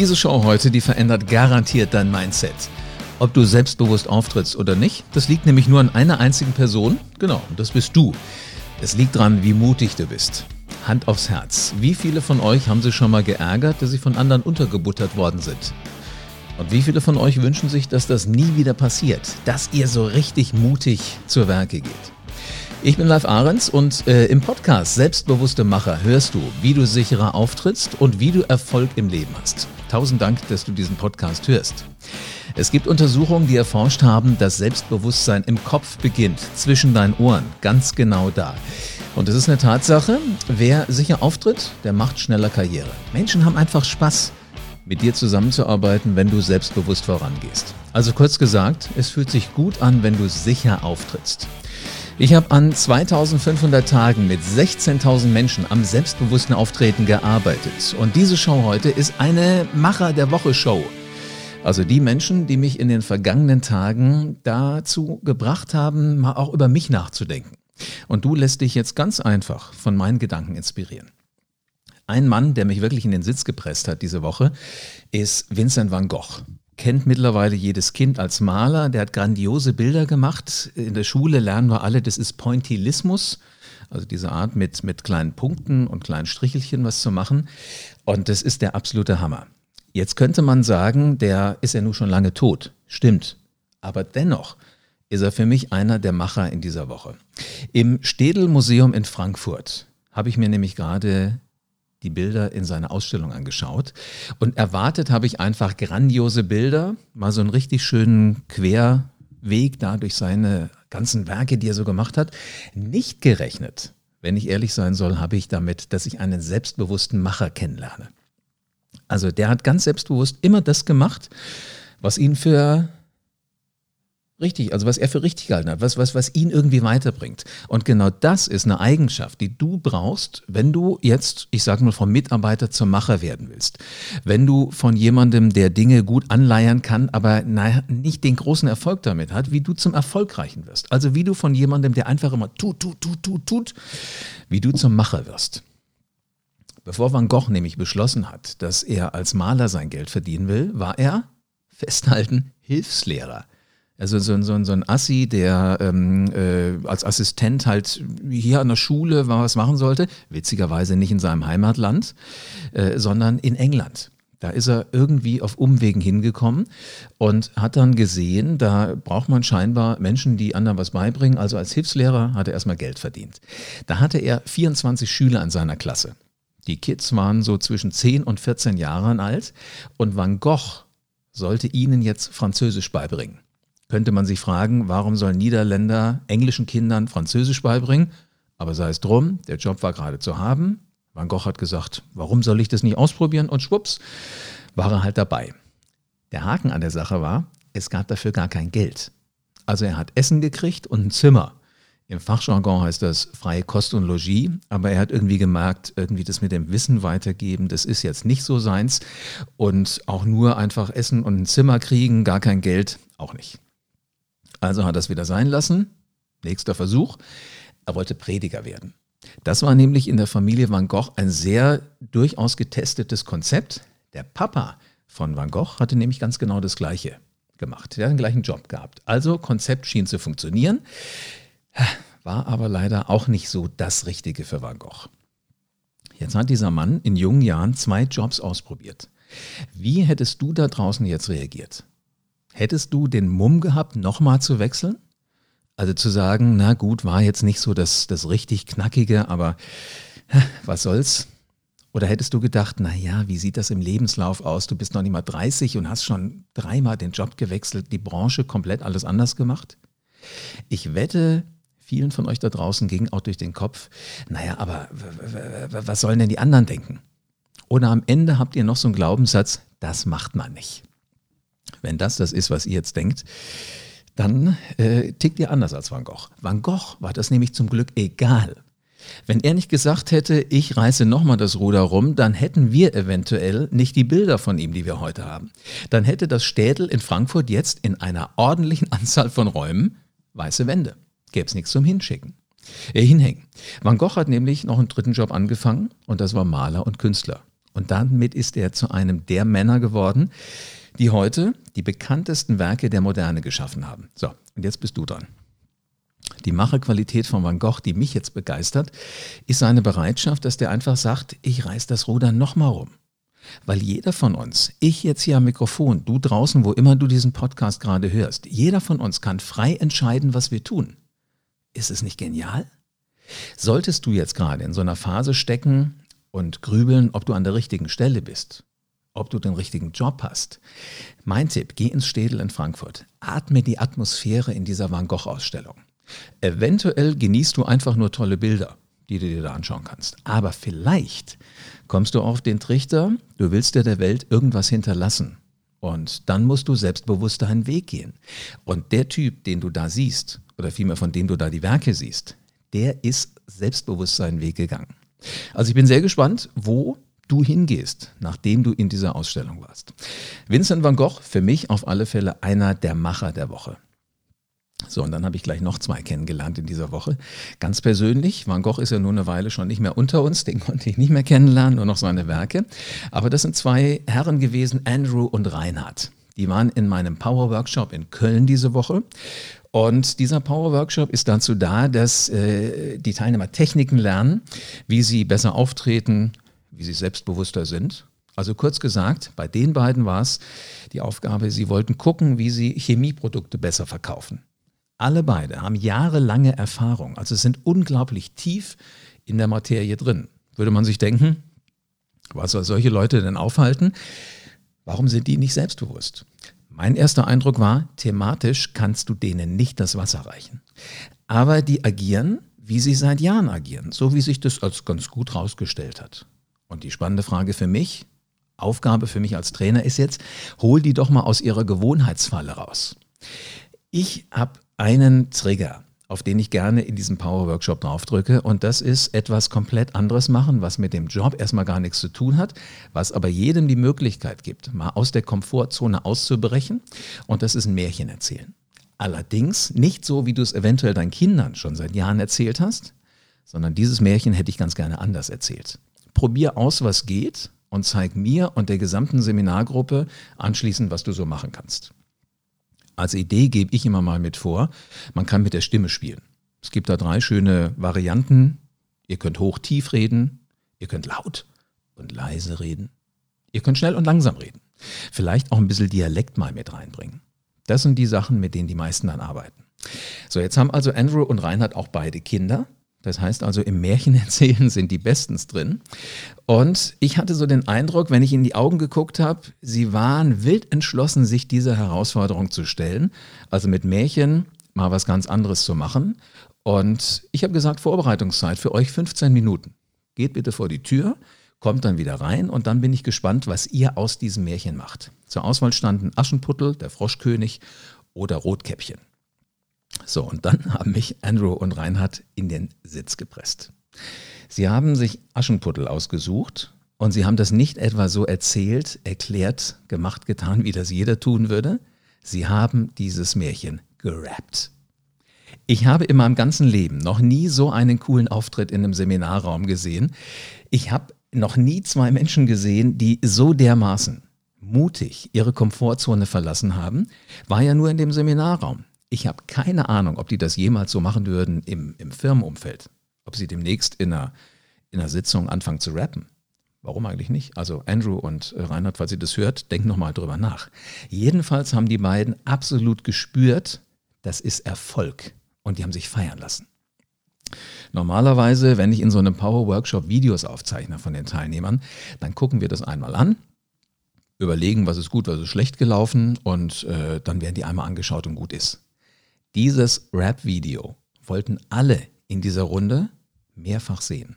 Diese Show heute, die verändert garantiert dein Mindset. Ob du selbstbewusst auftrittst oder nicht, das liegt nämlich nur an einer einzigen Person. Genau, das bist du. Es liegt daran, wie mutig du bist. Hand aufs Herz. Wie viele von euch haben sich schon mal geärgert, dass sie von anderen untergebuttert worden sind? Und wie viele von euch wünschen sich, dass das nie wieder passiert, dass ihr so richtig mutig zur Werke geht? Ich bin Live Ahrens und äh, im Podcast Selbstbewusste Macher hörst du, wie du sicherer auftrittst und wie du Erfolg im Leben hast. Tausend Dank, dass du diesen Podcast hörst. Es gibt Untersuchungen, die erforscht haben, dass Selbstbewusstsein im Kopf beginnt, zwischen deinen Ohren, ganz genau da. Und es ist eine Tatsache, wer sicher auftritt, der macht schneller Karriere. Menschen haben einfach Spaß, mit dir zusammenzuarbeiten, wenn du selbstbewusst vorangehst. Also kurz gesagt, es fühlt sich gut an, wenn du sicher auftrittst. Ich habe an 2500 Tagen mit 16.000 Menschen am selbstbewussten Auftreten gearbeitet. Und diese Show heute ist eine Macher der Woche Show. Also die Menschen, die mich in den vergangenen Tagen dazu gebracht haben, mal auch über mich nachzudenken. Und du lässt dich jetzt ganz einfach von meinen Gedanken inspirieren. Ein Mann, der mich wirklich in den Sitz gepresst hat diese Woche, ist Vincent van Gogh kennt mittlerweile jedes Kind als Maler. Der hat grandiose Bilder gemacht. In der Schule lernen wir alle, das ist Pointillismus. Also diese Art mit, mit kleinen Punkten und kleinen Strichelchen was zu machen. Und das ist der absolute Hammer. Jetzt könnte man sagen, der ist ja nun schon lange tot. Stimmt. Aber dennoch ist er für mich einer der Macher in dieser Woche. Im Städel Museum in Frankfurt habe ich mir nämlich gerade die Bilder in seiner Ausstellung angeschaut. Und erwartet habe ich einfach grandiose Bilder, mal so einen richtig schönen Querweg da durch seine ganzen Werke, die er so gemacht hat. Nicht gerechnet, wenn ich ehrlich sein soll, habe ich damit, dass ich einen selbstbewussten Macher kennenlerne. Also der hat ganz selbstbewusst immer das gemacht, was ihn für Richtig, also was er für richtig gehalten hat, was, was, was ihn irgendwie weiterbringt. Und genau das ist eine Eigenschaft, die du brauchst, wenn du jetzt, ich sage mal, vom Mitarbeiter zum Macher werden willst. Wenn du von jemandem, der Dinge gut anleiern kann, aber naja, nicht den großen Erfolg damit hat, wie du zum Erfolgreichen wirst. Also wie du von jemandem, der einfach immer tut, tut, tut, tut, tut, wie du zum Macher wirst. Bevor Van Gogh nämlich beschlossen hat, dass er als Maler sein Geld verdienen will, war er, festhalten, Hilfslehrer. Also so, so, so ein Assi, der ähm, äh, als Assistent halt hier an der Schule was machen sollte, witzigerweise nicht in seinem Heimatland, äh, sondern in England. Da ist er irgendwie auf Umwegen hingekommen und hat dann gesehen, da braucht man scheinbar Menschen, die anderen was beibringen. Also als Hilfslehrer hat er erstmal Geld verdient. Da hatte er 24 Schüler in seiner Klasse. Die Kids waren so zwischen 10 und 14 Jahren alt und Van Gogh sollte ihnen jetzt Französisch beibringen könnte man sich fragen, warum sollen Niederländer englischen Kindern Französisch beibringen? Aber sei es drum, der Job war gerade zu haben. Van Gogh hat gesagt, warum soll ich das nicht ausprobieren? Und schwupps, war er halt dabei. Der Haken an der Sache war, es gab dafür gar kein Geld. Also er hat Essen gekriegt und ein Zimmer. Im Fachjargon heißt das freie Kost und Logis, aber er hat irgendwie gemerkt, irgendwie das mit dem Wissen weitergeben, das ist jetzt nicht so seins. Und auch nur einfach Essen und ein Zimmer kriegen, gar kein Geld, auch nicht. Also hat er es wieder sein lassen. Nächster Versuch. Er wollte Prediger werden. Das war nämlich in der Familie Van Gogh ein sehr durchaus getestetes Konzept. Der Papa von Van Gogh hatte nämlich ganz genau das Gleiche gemacht. Der hat den gleichen Job gehabt. Also Konzept schien zu funktionieren, war aber leider auch nicht so das Richtige für Van Gogh. Jetzt hat dieser Mann in jungen Jahren zwei Jobs ausprobiert. Wie hättest du da draußen jetzt reagiert? Hättest du den Mumm gehabt, nochmal zu wechseln? Also zu sagen, na gut, war jetzt nicht so das, das richtig Knackige, aber was soll's? Oder hättest du gedacht, na ja, wie sieht das im Lebenslauf aus? Du bist noch nicht mal 30 und hast schon dreimal den Job gewechselt, die Branche komplett alles anders gemacht? Ich wette, vielen von euch da draußen ging auch durch den Kopf, naja, aber was sollen denn die anderen denken? Oder am Ende habt ihr noch so einen Glaubenssatz, das macht man nicht. Wenn das das ist, was ihr jetzt denkt, dann äh, tickt ihr anders als Van Gogh. Van Gogh war das nämlich zum Glück egal. Wenn er nicht gesagt hätte, ich reiße nochmal das Ruder rum, dann hätten wir eventuell nicht die Bilder von ihm, die wir heute haben. Dann hätte das Städel in Frankfurt jetzt in einer ordentlichen Anzahl von Räumen weiße Wände. Gäbe es nichts zum Hinschicken. Äh, hinhängen. Van Gogh hat nämlich noch einen dritten Job angefangen und das war Maler und Künstler. Und damit ist er zu einem der Männer geworden, die heute die bekanntesten Werke der Moderne geschaffen haben. So, und jetzt bist du dran. Die Macherqualität von Van Gogh, die mich jetzt begeistert, ist seine Bereitschaft, dass der einfach sagt, ich reiß das Ruder nochmal rum. Weil jeder von uns, ich jetzt hier am Mikrofon, du draußen, wo immer du diesen Podcast gerade hörst, jeder von uns kann frei entscheiden, was wir tun. Ist es nicht genial? Solltest du jetzt gerade in so einer Phase stecken und grübeln, ob du an der richtigen Stelle bist, ob du den richtigen Job hast. Mein Tipp, geh ins Städel in Frankfurt. Atme die Atmosphäre in dieser Van Gogh-Ausstellung. Eventuell genießt du einfach nur tolle Bilder, die du dir da anschauen kannst. Aber vielleicht kommst du auf den Trichter, du willst dir der Welt irgendwas hinterlassen. Und dann musst du selbstbewusst deinen Weg gehen. Und der Typ, den du da siehst, oder vielmehr von dem du da die Werke siehst, der ist selbstbewusst seinen Weg gegangen. Also ich bin sehr gespannt, wo du hingehst, nachdem du in dieser Ausstellung warst. Vincent van Gogh, für mich auf alle Fälle einer der Macher der Woche. So, und dann habe ich gleich noch zwei kennengelernt in dieser Woche. Ganz persönlich, Van Gogh ist ja nur eine Weile schon nicht mehr unter uns, den konnte ich nicht mehr kennenlernen, nur noch seine Werke. Aber das sind zwei Herren gewesen, Andrew und Reinhard. Die waren in meinem Power Workshop in Köln diese Woche. Und dieser Power Workshop ist dazu da, dass äh, die Teilnehmer Techniken lernen, wie sie besser auftreten, wie sie selbstbewusster sind. Also kurz gesagt, bei den beiden war es die Aufgabe, sie wollten gucken, wie sie Chemieprodukte besser verkaufen. Alle beide haben jahrelange Erfahrung, also sind unglaublich tief in der Materie drin. Würde man sich denken, was soll solche Leute denn aufhalten? Warum sind die nicht selbstbewusst? Mein erster Eindruck war, thematisch kannst du denen nicht das Wasser reichen. Aber die agieren, wie sie seit Jahren agieren, so wie sich das als ganz gut rausgestellt hat. Und die spannende Frage für mich, Aufgabe für mich als Trainer ist jetzt, hol die doch mal aus ihrer Gewohnheitsfalle raus. Ich habe einen Trigger auf den ich gerne in diesem Power Workshop draufdrücke. Und das ist etwas komplett anderes machen, was mit dem Job erstmal gar nichts zu tun hat, was aber jedem die Möglichkeit gibt, mal aus der Komfortzone auszubrechen. Und das ist ein Märchen erzählen. Allerdings nicht so, wie du es eventuell deinen Kindern schon seit Jahren erzählt hast, sondern dieses Märchen hätte ich ganz gerne anders erzählt. Probier aus, was geht und zeig mir und der gesamten Seminargruppe anschließend, was du so machen kannst. Als Idee gebe ich immer mal mit vor, man kann mit der Stimme spielen. Es gibt da drei schöne Varianten. Ihr könnt hoch, tief reden, ihr könnt laut und leise reden, ihr könnt schnell und langsam reden. Vielleicht auch ein bisschen Dialekt mal mit reinbringen. Das sind die Sachen, mit denen die meisten dann arbeiten. So, jetzt haben also Andrew und Reinhard auch beide Kinder. Das heißt also, im Märchenerzählen sind die bestens drin. Und ich hatte so den Eindruck, wenn ich in die Augen geguckt habe, sie waren wild entschlossen, sich dieser Herausforderung zu stellen. Also mit Märchen mal was ganz anderes zu machen. Und ich habe gesagt, Vorbereitungszeit für euch 15 Minuten. Geht bitte vor die Tür, kommt dann wieder rein und dann bin ich gespannt, was ihr aus diesem Märchen macht. Zur Auswahl standen Aschenputtel, der Froschkönig oder Rotkäppchen. So, und dann haben mich Andrew und Reinhard in den Sitz gepresst. Sie haben sich Aschenputtel ausgesucht und sie haben das nicht etwa so erzählt, erklärt, gemacht, getan, wie das jeder tun würde. Sie haben dieses Märchen gerappt. Ich habe in meinem ganzen Leben noch nie so einen coolen Auftritt in einem Seminarraum gesehen. Ich habe noch nie zwei Menschen gesehen, die so dermaßen mutig ihre Komfortzone verlassen haben. War ja nur in dem Seminarraum. Ich habe keine Ahnung, ob die das jemals so machen würden im, im Firmenumfeld. Ob sie demnächst in einer, in einer Sitzung anfangen zu rappen. Warum eigentlich nicht? Also Andrew und äh, Reinhard, falls ihr das hört, denkt nochmal drüber nach. Jedenfalls haben die beiden absolut gespürt, das ist Erfolg. Und die haben sich feiern lassen. Normalerweise, wenn ich in so einem Power Workshop Videos aufzeichne von den Teilnehmern, dann gucken wir das einmal an, überlegen, was ist gut, was ist schlecht gelaufen und äh, dann werden die einmal angeschaut und gut ist. Dieses Rap-Video wollten alle in dieser Runde mehrfach sehen.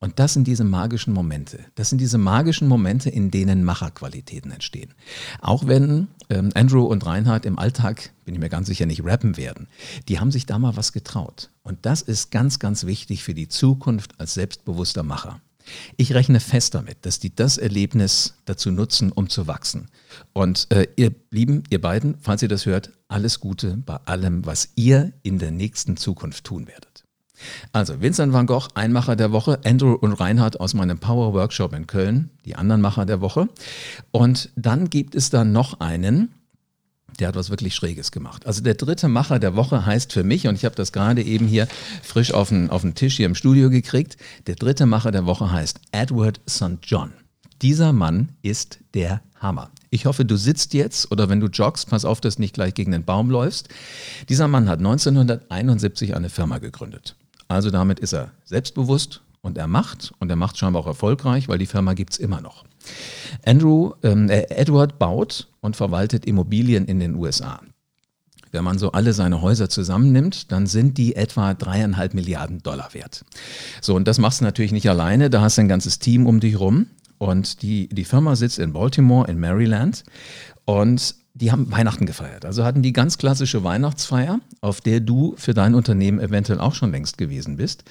Und das sind diese magischen Momente. Das sind diese magischen Momente, in denen Macherqualitäten entstehen. Auch wenn ähm, Andrew und Reinhard im Alltag, bin ich mir ganz sicher, nicht rappen werden. Die haben sich da mal was getraut. Und das ist ganz, ganz wichtig für die Zukunft als selbstbewusster Macher. Ich rechne fest damit, dass die das Erlebnis dazu nutzen, um zu wachsen. Und äh, ihr Lieben, ihr beiden, falls ihr das hört, alles Gute bei allem, was ihr in der nächsten Zukunft tun werdet. Also Vincent van Gogh, ein Macher der Woche, Andrew und Reinhard aus meinem Power Workshop in Köln, die anderen Macher der Woche. Und dann gibt es da noch einen, der hat was wirklich Schräges gemacht. Also der dritte Macher der Woche heißt für mich, und ich habe das gerade eben hier frisch auf den, auf den Tisch hier im Studio gekriegt, der dritte Macher der Woche heißt Edward St. John. Dieser Mann ist der Hammer. Ich hoffe, du sitzt jetzt oder wenn du joggst, pass auf, dass du nicht gleich gegen den Baum läufst. Dieser Mann hat 1971 eine Firma gegründet. Also damit ist er selbstbewusst und er macht und er macht scheinbar auch erfolgreich, weil die Firma gibt es immer noch. Andrew, ähm, äh, Edward baut und verwaltet Immobilien in den USA. Wenn man so alle seine Häuser zusammennimmt, dann sind die etwa dreieinhalb Milliarden Dollar wert. So, und das machst du natürlich nicht alleine, da hast du ein ganzes Team um dich rum. Und die, die Firma sitzt in Baltimore, in Maryland. Und die haben Weihnachten gefeiert. Also hatten die ganz klassische Weihnachtsfeier, auf der du für dein Unternehmen eventuell auch schon längst gewesen bist.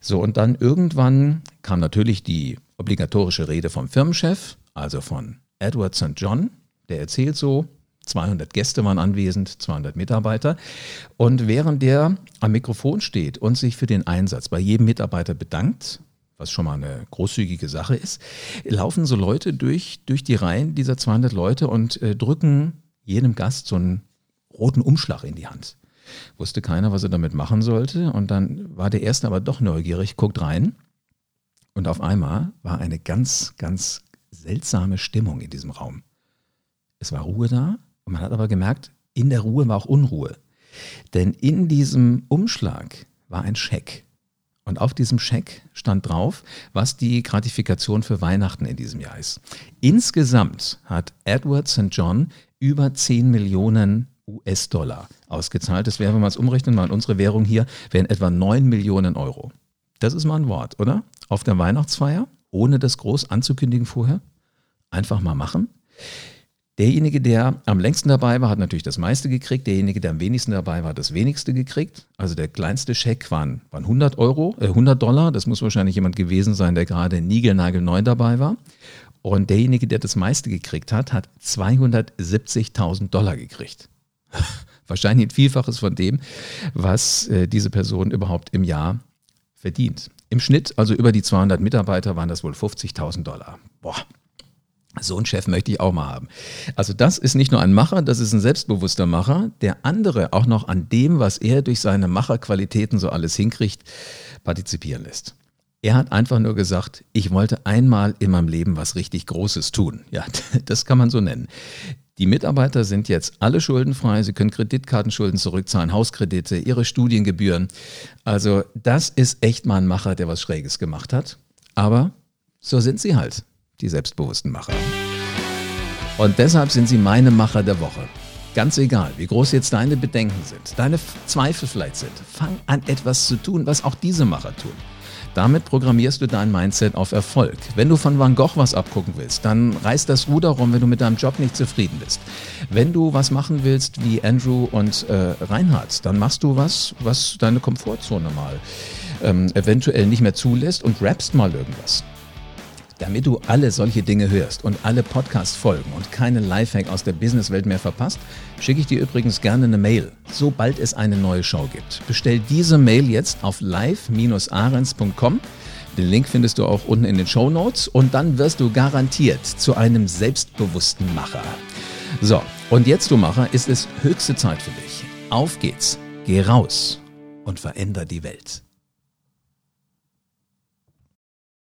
So, und dann irgendwann kam natürlich die obligatorische Rede vom Firmenchef, also von Edward St. John. Der erzählt so, 200 Gäste waren anwesend, 200 Mitarbeiter. Und während der am Mikrofon steht und sich für den Einsatz bei jedem Mitarbeiter bedankt, was schon mal eine großzügige Sache ist, laufen so Leute durch, durch die Reihen dieser 200 Leute und äh, drücken jedem Gast so einen roten Umschlag in die Hand. Wusste keiner, was er damit machen sollte. Und dann war der Erste aber doch neugierig, guckt rein. Und auf einmal war eine ganz, ganz seltsame Stimmung in diesem Raum. Es war Ruhe da und man hat aber gemerkt, in der Ruhe war auch Unruhe. Denn in diesem Umschlag war ein Scheck. Und auf diesem Scheck stand drauf, was die Gratifikation für Weihnachten in diesem Jahr ist. Insgesamt hat Edward St. John über 10 Millionen US-Dollar ausgezahlt. Das wäre, wenn man es umrechnen, mal in unsere Währung hier, wären etwa 9 Millionen Euro. Das ist mal ein Wort, oder? Auf der Weihnachtsfeier, ohne das groß anzukündigen vorher, einfach mal machen. Derjenige, der am längsten dabei war, hat natürlich das meiste gekriegt. Derjenige, der am wenigsten dabei war, hat das wenigste gekriegt. Also der kleinste Scheck waren, waren 100 Euro, äh 100 Dollar. Das muss wahrscheinlich jemand gewesen sein, der gerade niegelnagelneu dabei war. Und derjenige, der das meiste gekriegt hat, hat 270.000 Dollar gekriegt. Wahrscheinlich ein Vielfaches von dem, was äh, diese Person überhaupt im Jahr verdient. Im Schnitt, also über die 200 Mitarbeiter, waren das wohl 50.000 Dollar. Boah, so einen Chef möchte ich auch mal haben. Also das ist nicht nur ein Macher, das ist ein selbstbewusster Macher, der andere auch noch an dem, was er durch seine Macherqualitäten so alles hinkriegt, partizipieren lässt. Er hat einfach nur gesagt, ich wollte einmal in meinem Leben was richtig Großes tun. Ja, das kann man so nennen. Die Mitarbeiter sind jetzt alle schuldenfrei. Sie können Kreditkartenschulden zurückzahlen, Hauskredite, ihre Studiengebühren. Also das ist echt mal ein Macher, der was Schräges gemacht hat. Aber so sind sie halt die selbstbewussten Macher. Und deshalb sind sie meine Macher der Woche. Ganz egal, wie groß jetzt deine Bedenken sind, deine Zweifel vielleicht sind, fang an etwas zu tun, was auch diese Macher tun. Damit programmierst du dein Mindset auf Erfolg. Wenn du von Van Gogh was abgucken willst, dann reiß das Ruder rum, wenn du mit deinem Job nicht zufrieden bist. Wenn du was machen willst wie Andrew und äh, Reinhard, dann machst du was, was deine Komfortzone mal ähm, eventuell nicht mehr zulässt und rappst mal irgendwas. Damit du alle solche Dinge hörst und alle Podcast-Folgen und keine Lifehack aus der Businesswelt mehr verpasst, schicke ich dir übrigens gerne eine Mail, sobald es eine neue Show gibt. Bestell diese Mail jetzt auf live-arens.com. Den Link findest du auch unten in den Show Notes und dann wirst du garantiert zu einem selbstbewussten Macher. So, und jetzt, du Macher, ist es höchste Zeit für dich. Auf geht's, geh raus und veränder die Welt.